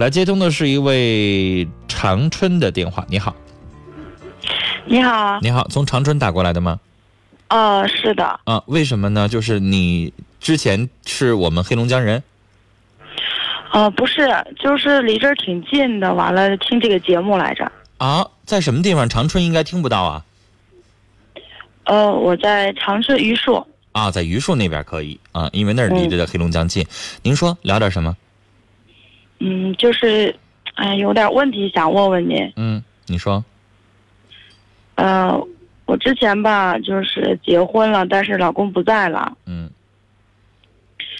来接通的是一位长春的电话。你好，你好，你好，从长春打过来的吗？哦，是的，啊，为什么呢？就是你之前是我们黑龙江人，哦，不是，就是离这儿挺近的，完了听这个节目来着。啊，在什么地方？长春应该听不到啊。呃，我在长春榆树。啊，在榆树那边可以啊，因为那儿离着黑龙江近。您说聊点什么？嗯，就是，哎，有点问题想问问您。嗯，你说。呃，我之前吧，就是结婚了，但是老公不在了。嗯。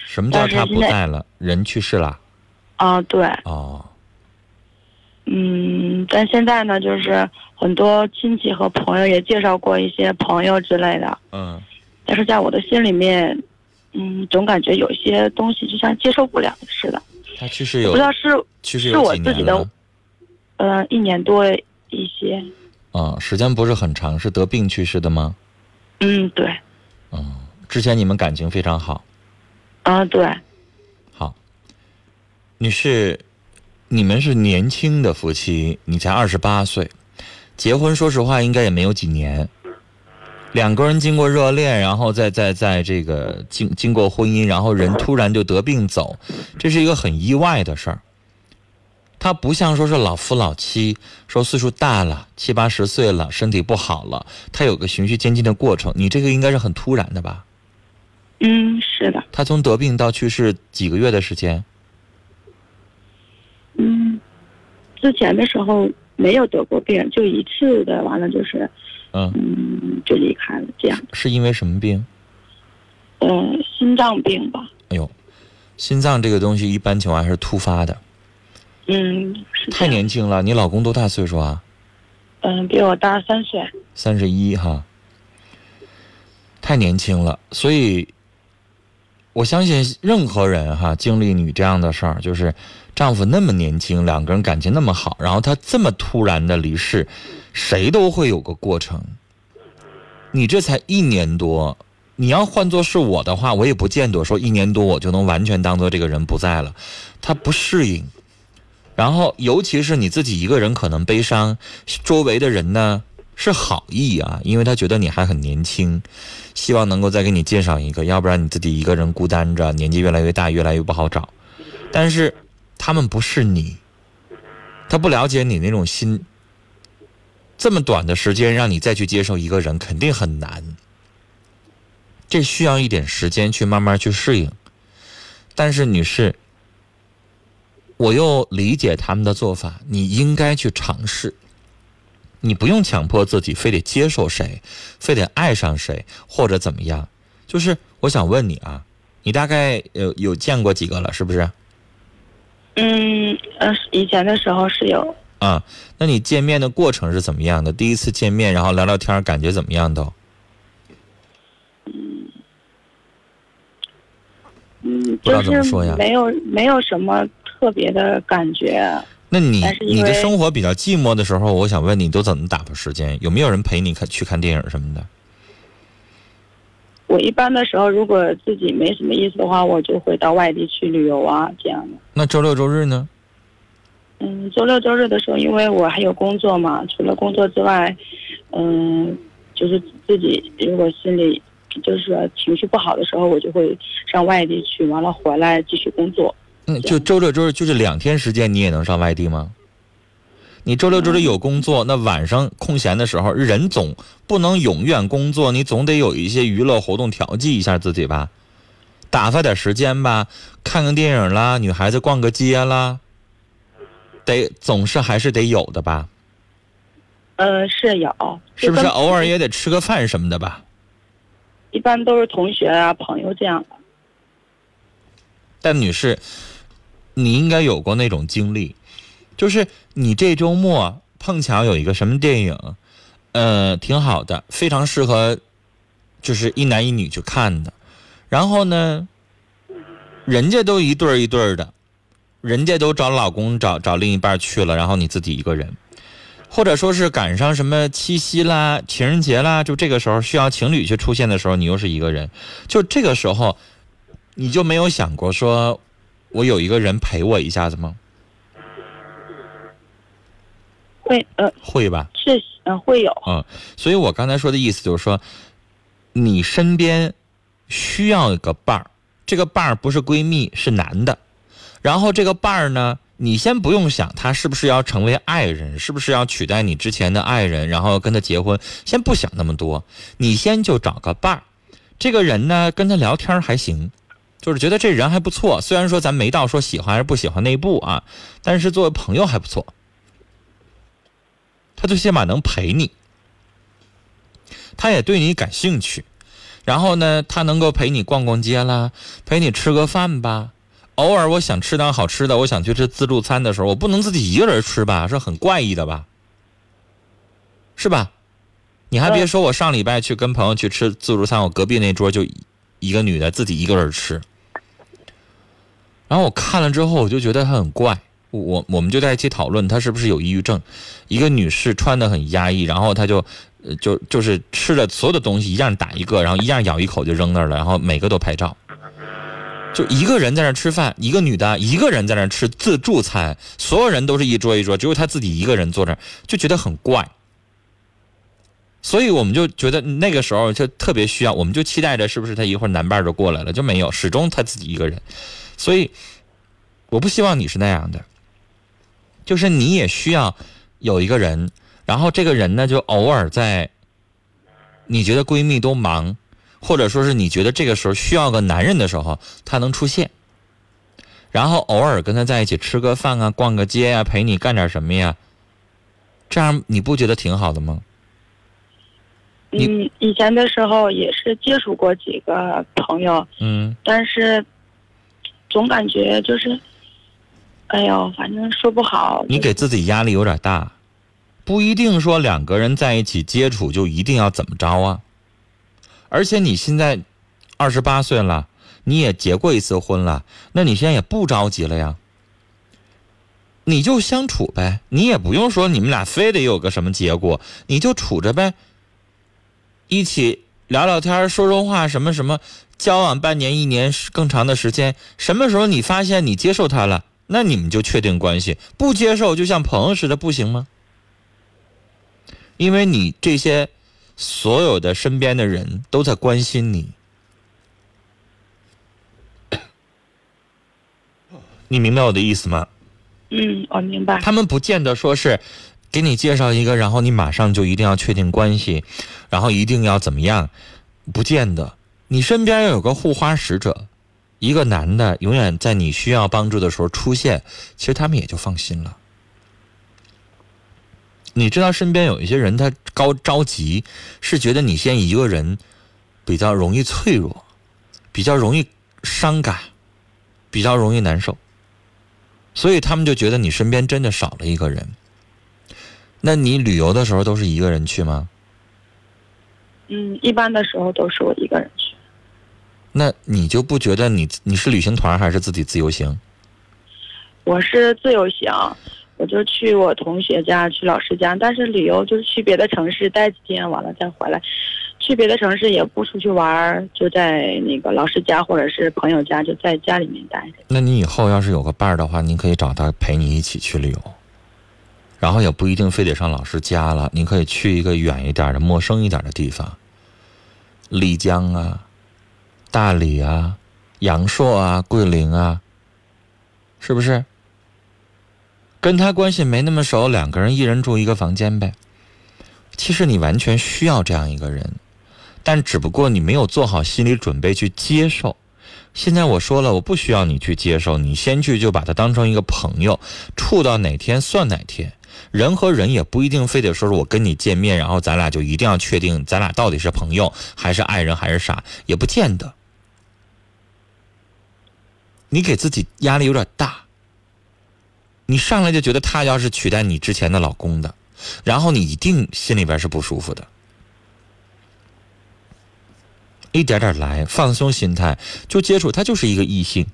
什么叫他不在了？人去世了？啊，对。哦。嗯，但现在呢，就是很多亲戚和朋友也介绍过一些朋友之类的。嗯。但是在我的心里面，嗯，总感觉有些东西就像接受不了似的。他去世有不知道是去世是我自己的，呃，一年多一些。啊，时间不是很长，是得病去世的吗？嗯，对。嗯，之前你们感情非常好。啊，对。好，女士，你们是年轻的夫妻，你才二十八岁，结婚说实话应该也没有几年。两个人经过热恋，然后再再在这个经经过婚姻，然后人突然就得病走，这是一个很意外的事儿。他不像说是老夫老妻，说岁数大了七八十岁了，身体不好了，他有个循序渐进的过程。你这个应该是很突然的吧？嗯，是的。他从得病到去世几个月的时间？嗯，之前的时候没有得过病，就一次的，完了就是。嗯，就离开了。这样是因为什么病？呃，心脏病吧。哎呦，心脏这个东西一般情况还是突发的。嗯，太年轻了。你老公多大岁数啊？嗯，比我大三岁。三十一哈，太年轻了。所以，我相信任何人哈，经历你这样的事儿，就是丈夫那么年轻，两个人感情那么好，然后他这么突然的离世。谁都会有个过程，你这才一年多，你要换做是我的话，我也不见得说一年多我就能完全当做这个人不在了，他不适应，然后尤其是你自己一个人可能悲伤，周围的人呢是好意啊，因为他觉得你还很年轻，希望能够再给你介绍一个，要不然你自己一个人孤单着，年纪越来越大，越来越不好找，但是他们不是你，他不了解你那种心。这么短的时间让你再去接受一个人，肯定很难。这需要一点时间去慢慢去适应。但是，女士，我又理解他们的做法，你应该去尝试。你不用强迫自己非得接受谁，非得爱上谁，或者怎么样。就是我想问你啊，你大概有有见过几个了，是不是？嗯，呃，以前的时候是有。啊，那你见面的过程是怎么样的？第一次见面，然后聊聊天，感觉怎么样都？嗯，嗯，就是没有没有什么特别的感觉。那你你的生活比较寂寞的时候，我想问你都怎么打发时间？有没有人陪你看去看电影什么的？我一般的时候，如果自己没什么意思的话，我就会到外地去旅游啊，这样的。那周六周日呢？嗯，周六周日的时候，因为我还有工作嘛，除了工作之外，嗯，就是自己如果心里就是说情绪不好的时候，我就会上外地去，完了回来继续工作。嗯，就周六周日就是两天时间，你也能上外地吗？你周六周日有工作，那晚上空闲的时候，人总不能永远工作，你总得有一些娱乐活动调剂一下自己吧，打发点时间吧，看看电影啦，女孩子逛个街啦。得总是还是得有的吧？呃，是有，是不是偶尔也得吃个饭什么的吧？一般都是同学啊、朋友这样的。但女士，你应该有过那种经历，就是你这周末碰巧有一个什么电影，呃，挺好的，非常适合，就是一男一女去看的。然后呢，人家都一对儿一对儿的。人家都找老公找找另一半去了，然后你自己一个人，或者说是赶上什么七夕啦、情人节啦，就这个时候需要情侣去出现的时候，你又是一个人，就这个时候，你就没有想过说，我有一个人陪我一下子吗？会呃会吧？是嗯、会有，嗯，所以我刚才说的意思就是说，你身边需要一个伴儿，这个伴儿不是闺蜜，是男的。然后这个伴儿呢，你先不用想他是不是要成为爱人，是不是要取代你之前的爱人，然后跟他结婚，先不想那么多，你先就找个伴儿。这个人呢，跟他聊天还行，就是觉得这人还不错。虽然说咱没到说喜欢还是不喜欢那一步啊，但是作为朋友还不错。他最起码能陪你，他也对你感兴趣，然后呢，他能够陪你逛逛街啦，陪你吃个饭吧。偶尔我想吃点好吃的，我想去吃自助餐的时候，我不能自己一个人吃吧，是很怪异的吧？是吧？你还别说，我上礼拜去跟朋友去吃自助餐，我隔壁那桌就一个女的自己一个人吃，然后我看了之后，我就觉得她很怪。我我们就在一起讨论她是不是有抑郁症。一个女士穿的很压抑，然后她就就就是吃的所有的东西一样打一个，然后一样咬一口就扔那儿了，然后每个都拍照。就一个人在那儿吃饭，一个女的一个人在那儿吃自助餐，所有人都是一桌一桌，只有她自己一个人坐那儿，就觉得很怪。所以我们就觉得那个时候就特别需要，我们就期待着是不是她一会儿男伴就过来了，就没有，始终她自己一个人。所以我不希望你是那样的。就是你也需要有一个人，然后这个人呢，就偶尔在你觉得闺蜜都忙，或者说是你觉得这个时候需要个男人的时候，他能出现，然后偶尔跟他在一起吃个饭啊，逛个街啊，陪你干点什么呀，这样你不觉得挺好的吗？你嗯，以前的时候也是接触过几个朋友，嗯，但是总感觉就是，哎呦，反正说不好。你给自己压力有点大，不一定说两个人在一起接触就一定要怎么着啊。而且你现在二十八岁了，你也结过一次婚了，那你现在也不着急了呀。你就相处呗，你也不用说你们俩非得有个什么结果，你就处着呗。一起聊聊天，说说话，什么什么，交往半年、一年更长的时间，什么时候你发现你接受他了，那你们就确定关系；不接受，就像朋友似的，不行吗？因为你这些所有的身边的人都在关心你，你明白我的意思吗？嗯，我明白。他们不见得说是给你介绍一个，然后你马上就一定要确定关系，然后一定要怎么样，不见得。你身边要有个护花使者，一个男的永远在你需要帮助的时候出现，其实他们也就放心了。你知道身边有一些人，他高着急，是觉得你现在一个人比较容易脆弱，比较容易伤感，比较容易难受。所以他们就觉得你身边真的少了一个人。那你旅游的时候都是一个人去吗？嗯，一般的时候都是我一个人。那你就不觉得你你是旅行团还是自己自由行？我是自由行，我就去我同学家，去老师家。但是旅游就是去别的城市待几天，完了再回来。去别的城市也不出去玩儿，就在那个老师家或者是朋友家，就在家里面待着。那你以后要是有个伴儿的话，你可以找他陪你一起去旅游，然后也不一定非得上老师家了，你可以去一个远一点的、陌生一点的地方，丽江啊、大理啊、阳朔啊、桂林啊，是不是？跟他关系没那么熟，两个人一人住一个房间呗。其实你完全需要这样一个人，但只不过你没有做好心理准备去接受。现在我说了，我不需要你去接受，你先去就把他当成一个朋友，处到哪天算哪天。人和人也不一定非得说是我跟你见面，然后咱俩就一定要确定咱俩到底是朋友还是爱人还是啥，也不见得。你给自己压力有点大，你上来就觉得他要是取代你之前的老公的，然后你一定心里边是不舒服的。一点点来，放松心态，就接触他就是一个异性，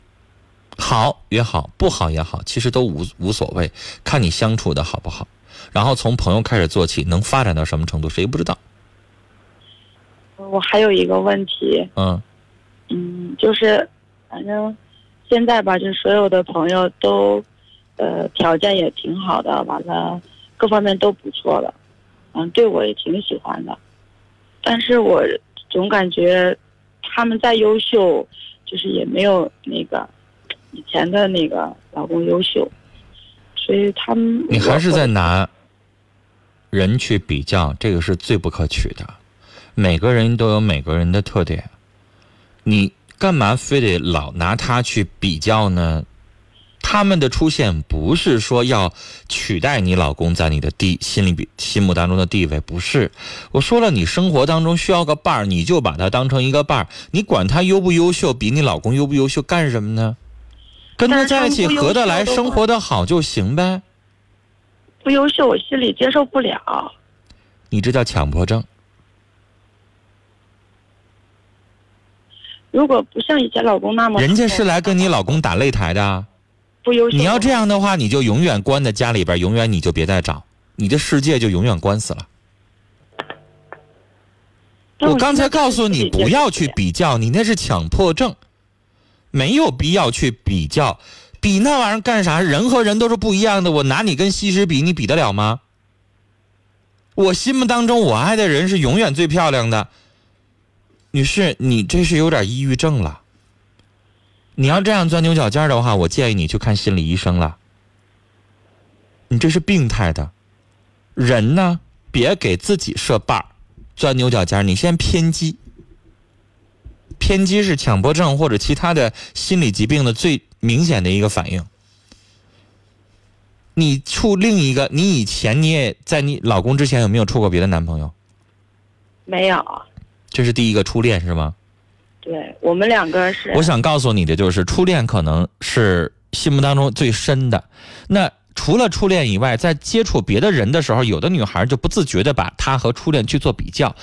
好也好，不好也好，其实都无无所谓，看你相处的好不好。然后从朋友开始做起，能发展到什么程度，谁不知道？我还有一个问题，嗯嗯，就是反正现在吧，就是所有的朋友都，呃，条件也挺好的，完了，各方面都不错了，嗯，对我也挺喜欢的，但是我总感觉他们再优秀，就是也没有那个以前的那个老公优秀，所以他们你还是在拿人去比较，这个是最不可取的。每个人都有每个人的特点，你干嘛非得老拿他去比较呢？他们的出现不是说要取代你老公在你的地心里比心目当中的地位，不是。我说了，你生活当中需要个伴儿，你就把他当成一个伴儿，你管他优不优秀，比你老公优不优秀干什么呢？跟他在一起合得来，生活的好就行呗。不优秀，我心里接受不了。你这叫强迫症。如果不像以前老公那么，人家是来跟你老公打擂台的。不优秀你要这样的话，你就永远关在家里边，永远你就别再找，你的世界就永远关死了。我刚才告诉你不要去比较，你那是强迫症，没有必要去比较，比那玩意儿干啥？人和人都是不一样的，我拿你跟西施比，你比得了吗？我心目当中我爱的人是永远最漂亮的，女士，你这是有点抑郁症了。你要这样钻牛角尖的话，我建议你去看心理医生了。你这是病态的，人呢，别给自己设绊儿，钻牛角尖你先偏激，偏激是强迫症或者其他的心理疾病的最明显的一个反应。你处另一个，你以前你也在你老公之前有没有处过别的男朋友？没有。这是第一个初恋是吗？对我们两个是，我想告诉你的就是，初恋可能是心目当中最深的。那除了初恋以外，在接触别的人的时候，有的女孩就不自觉的把她和初恋去做比较。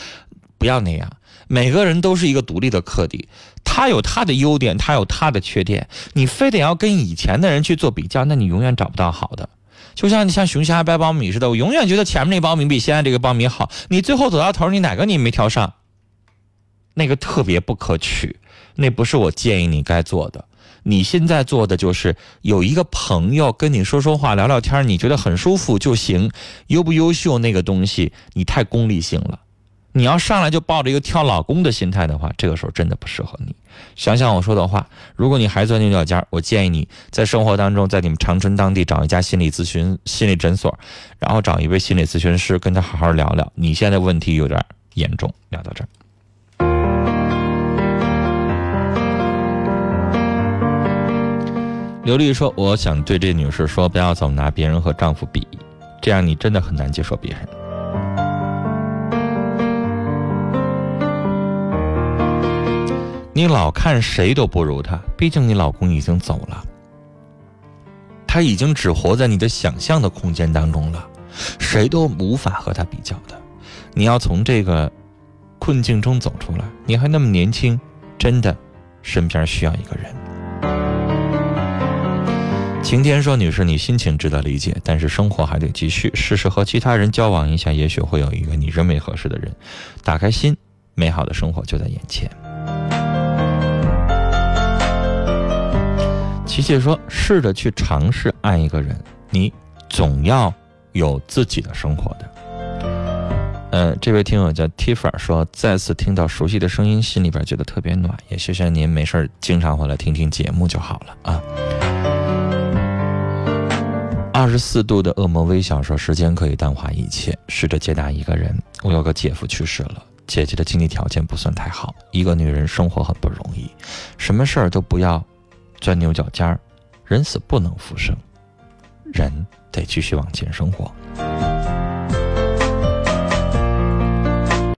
不要那样，每个人都是一个独立的课题，他有他的优点，他有他的缺点。你非得要跟以前的人去做比较，那你永远找不到好的。就像你像熊瞎掰苞米似的，我永远觉得前面那苞米比现在这个苞米好。你最后走到头，你哪个你没挑上？那个特别不可取，那不是我建议你该做的。你现在做的就是有一个朋友跟你说说话、聊聊天，你觉得很舒服就行。优不优秀那个东西，你太功利性了。你要上来就抱着一个挑老公的心态的话，这个时候真的不适合你。想想我说的话，如果你还钻牛角尖，我建议你在生活当中，在你们长春当地找一家心理咨询心理诊所，然后找一位心理咨询师跟他好好聊聊。你现在问题有点严重，聊到这儿。刘丽说：“我想对这女士说，不要总拿别人和丈夫比，这样你真的很难接受别人。你老看谁都不如他，毕竟你老公已经走了，他已经只活在你的想象的空间当中了，谁都无法和他比较的。你要从这个困境中走出来，你还那么年轻，真的，身边需要一个人。”晴天说：“女士，你心情值得理解，但是生活还得继续。试试和其他人交往一下，也许会有一个你认为合适的人。打开心，美好的生活就在眼前。”琪琪说：“试着去尝试爱一个人，你总要有自己的生活的。”嗯，这位听友叫 Tifa 说：“再次听到熟悉的声音，心里边觉得特别暖。也谢谢您，没事经常回来听听节目就好了啊。”二十四度的恶魔微笑说：“时间可以淡化一切。”试着接纳一个人。我有个姐夫去世了，姐姐的经济条件不算太好，一个女人生活很不容易，什么事儿都不要钻牛角尖儿。人死不能复生，人得继续往前生活。